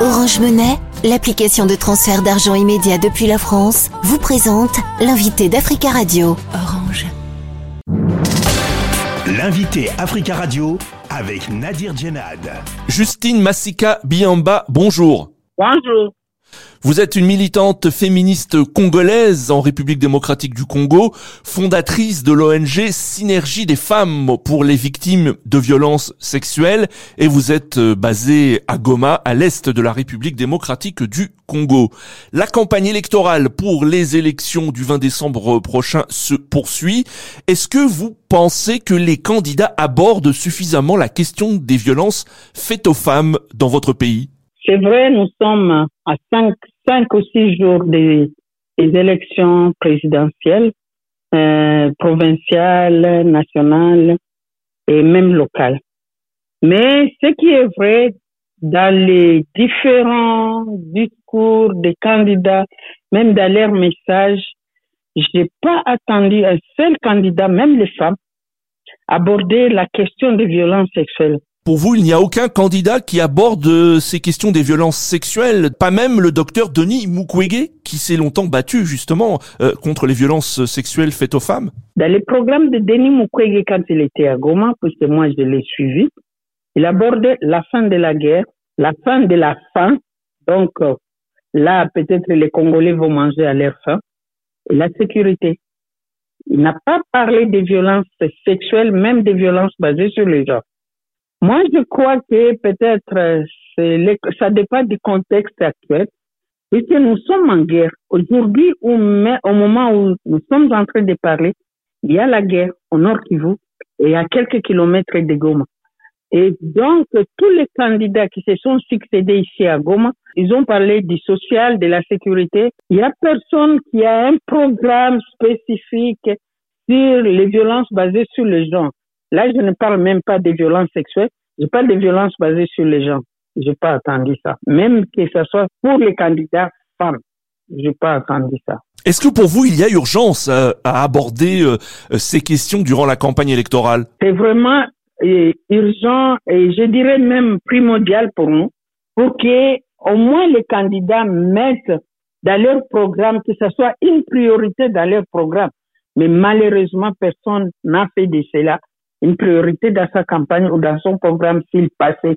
Orange Monnaie, l'application de transfert d'argent immédiat depuis la France, vous présente l'invité d'Africa Radio. Orange. L'invité Africa Radio avec Nadir Djenad. Justine Massika Biamba, bonjour. Bonjour. Vous êtes une militante féministe congolaise en République démocratique du Congo, fondatrice de l'ONG Synergie des femmes pour les victimes de violences sexuelles et vous êtes euh, basée à Goma, à l'est de la République démocratique du Congo. La campagne électorale pour les élections du 20 décembre prochain se poursuit. Est-ce que vous pensez que les candidats abordent suffisamment la question des violences faites aux femmes dans votre pays? C'est vrai, nous sommes à cinq, cinq ou six jours des, élections présidentielles, euh, provinciales, nationales et même locales. Mais ce qui est vrai dans les différents discours des candidats, même dans leurs messages, j'ai pas attendu un seul candidat, même les femmes, aborder la question des violences sexuelles. Pour vous, il n'y a aucun candidat qui aborde euh, ces questions des violences sexuelles, pas même le docteur Denis Mukwege, qui s'est longtemps battu justement euh, contre les violences sexuelles faites aux femmes. Dans les programmes de Denis Mukwege, quand il était à Goma, puisque moi je l'ai suivi, il abordait la fin de la guerre, la fin de la faim, donc euh, là peut-être les Congolais vont manger à leur faim, et la sécurité. Il n'a pas parlé des violences sexuelles, même des violences basées sur les genres. Moi, je crois que peut-être euh, ça dépend du contexte actuel, puisque nous sommes en guerre. Aujourd'hui, au moment où nous sommes en train de parler, il y a la guerre au nord Kivu et à quelques kilomètres de Goma. Et donc, tous les candidats qui se sont succédés ici à Goma, ils ont parlé du social, de la sécurité. Il y a personne qui a un programme spécifique sur les violences basées sur les gens. Là, je ne parle même pas des violences sexuelles, je parle des violences basées sur les gens. Je n'ai pas attendu ça. Même que ce soit pour les candidats femmes, je n'ai pas attendu ça. Est-ce que pour vous, il y a urgence euh, à, aborder euh, ces questions durant la campagne électorale? C'est vraiment euh, urgent et je dirais même primordial pour nous, pour que au moins les candidats mettent dans leur programme, que ce soit une priorité dans leur programme. Mais malheureusement, personne n'a fait de cela une priorité dans sa campagne ou dans son programme s'il passait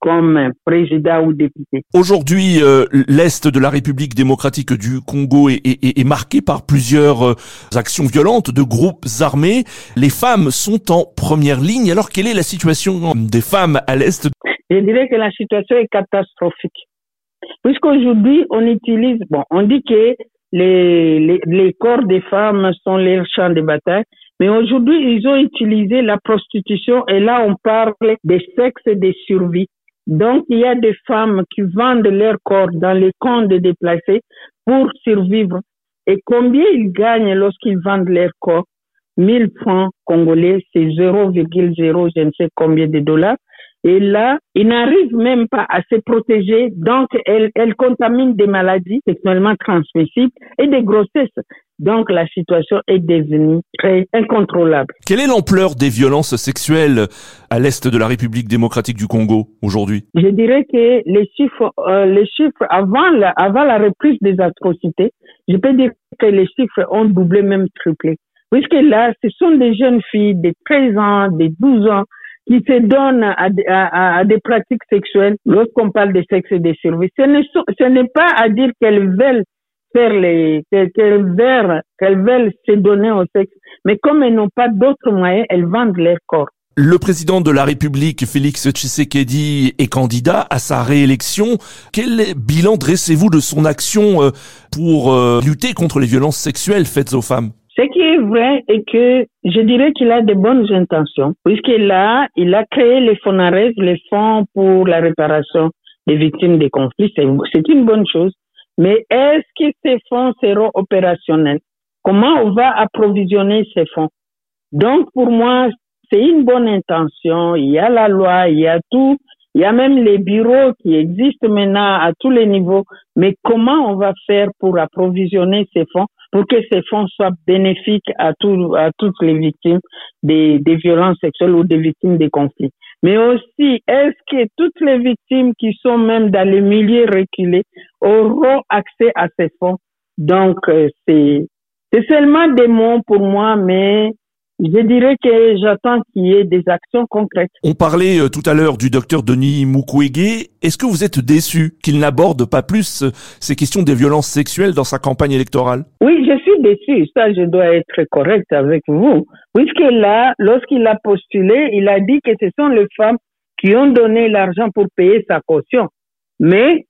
comme président ou député. Aujourd'hui, euh, l'Est de la République démocratique du Congo est, est, est marqué par plusieurs euh, actions violentes de groupes armés. Les femmes sont en première ligne. Alors, quelle est la situation des femmes à l'Est? Je dirais que la situation est catastrophique. Puisqu'aujourd'hui, on utilise, bon, on dit que les, les, les corps des femmes sont les champs de bataille, mais aujourd'hui, ils ont utilisé la prostitution et là, on parle des sexes et des survies. Donc, il y a des femmes qui vendent leur corps dans les camps de déplacés pour survivre. Et combien ils gagnent lorsqu'ils vendent leur corps? 1000 francs congolais, c'est 0,0 je ne sais combien de dollars. Et là, ils n'arrivent même pas à se protéger, donc elles, elles contaminent des maladies sexuellement transmissibles et des grossesses. Donc la situation est devenue très incontrôlable. Quelle est l'ampleur des violences sexuelles à l'est de la République démocratique du Congo aujourd'hui? Je dirais que les chiffres, euh, les chiffres avant la, avant la reprise des atrocités, je peux dire que les chiffres ont doublé, même triplé. Puisque là, ce sont des jeunes filles de 13 ans, de 12 ans, qui se donnent à, à, à des pratiques sexuelles lorsqu'on parle de sexe et de survie. Ce n'est pas à dire qu'elles veulent faire les, qu'elles veulent, qu'elles veulent se donner au sexe, mais comme elles n'ont pas d'autres moyens, elles vendent leur corps. Le président de la République, Félix Tshisekedi, est candidat à sa réélection. Quel bilan dressez-vous de son action euh, pour euh, lutter contre les violences sexuelles faites aux femmes? Ce qui est vrai est que je dirais qu'il a de bonnes intentions, puisqu'il a, il a créé les FONARES, les fonds pour la réparation des victimes des conflits. C'est une bonne chose. Mais est-ce que ces fonds seront opérationnels? Comment on va approvisionner ces fonds? Donc, pour moi, c'est une bonne intention. Il y a la loi, il y a tout. Il y a même les bureaux qui existent maintenant à tous les niveaux. Mais comment on va faire pour approvisionner ces fonds pour que ces fonds soient bénéfiques à, tout, à toutes les victimes des, des violences sexuelles ou des victimes des conflits? Mais aussi est-ce que toutes les victimes qui sont même dans les milieux reculés auront accès à ces fonds? Donc, euh, c'est c'est seulement des mots pour moi, mais je dirais que j'attends qu'il y ait des actions concrètes. On parlait euh, tout à l'heure du docteur Denis Mukwege. Est-ce que vous êtes déçu qu'il n'aborde pas plus euh, ces questions des violences sexuelles dans sa campagne électorale? Oui, je suis déçu. Ça, je dois être correct avec vous. Puisque là, lorsqu'il a postulé, il a dit que ce sont les femmes qui ont donné l'argent pour payer sa caution. Mais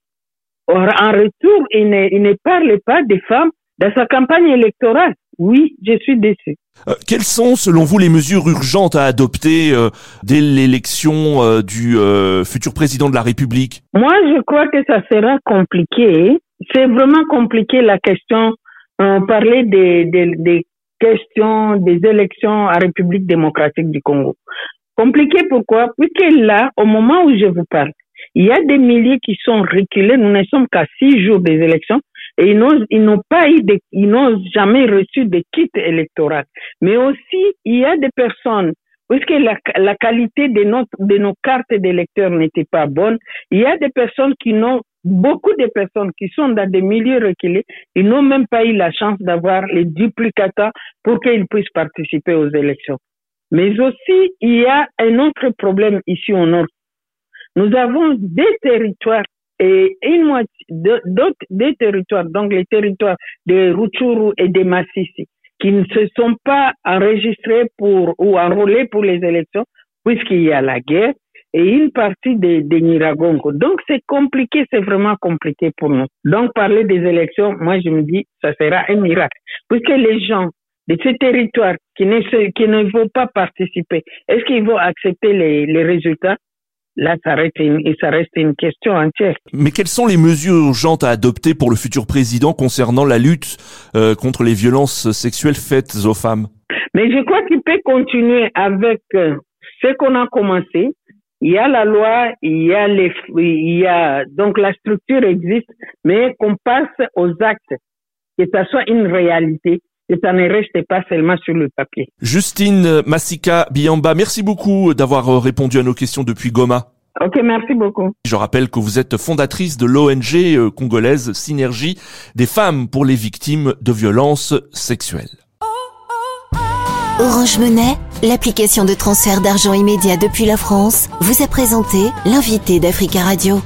en retour, il ne, il ne parle pas des femmes dans sa campagne électorale. Oui, je suis déçu. Euh, quelles sont, selon vous, les mesures urgentes à adopter euh, dès l'élection euh, du futur président de la République? Moi, je crois que ça sera compliqué. C'est vraiment compliqué la question. On parlait des, des, des questions des élections à République démocratique du Congo. Compliqué pourquoi? Puisque là, au moment où je vous parle, il y a des milliers qui sont reculés. Nous ne sommes qu'à six jours des élections et ils n'ont, ils n'ont pas eu de, ils n'ont jamais reçu de kit électoral. Mais aussi, il y a des personnes, puisque la, la qualité de, notre, de nos cartes d'électeurs n'était pas bonne, il y a des personnes qui n'ont, beaucoup de personnes qui sont dans des milieux reculés, ils n'ont même pas eu la chance d'avoir les duplicata pour qu'ils puissent participer aux élections. Mais aussi, il y a un autre problème ici au nord. Nous avons des territoires et une moitié d'autres des territoires, donc les territoires de Rutshuru et de Massissi, qui ne se sont pas enregistrés pour ou enrôlés pour les élections, puisqu'il y a la guerre, et une partie de, de Niragongo. Donc c'est compliqué, c'est vraiment compliqué pour nous. Donc parler des élections, moi je me dis, ça sera un miracle, puisque les gens de ces territoires qui ne, qui ne vont pas participer, est-ce qu'ils vont accepter les, les résultats? Là, ça reste, une, ça reste une question entière. Mais quelles sont les mesures urgentes à adopter pour le futur président concernant la lutte euh, contre les violences sexuelles faites aux femmes? Mais je crois qu'il peut continuer avec euh, ce qu'on a commencé. Il y a la loi, il y a les, il y a donc la structure existe, mais qu'on passe aux actes, que ça soit une réalité que ça ne reste pas seulement sur le papier. Justine Massika Biamba, merci beaucoup d'avoir répondu à nos questions depuis Goma. Ok, merci beaucoup. Je rappelle que vous êtes fondatrice de l'ONG euh, congolaise Synergie des femmes pour les victimes de violences sexuelles. Orange Monnaie, l'application de transfert d'argent immédiat depuis la France, vous a présenté l'invité d'Africa Radio.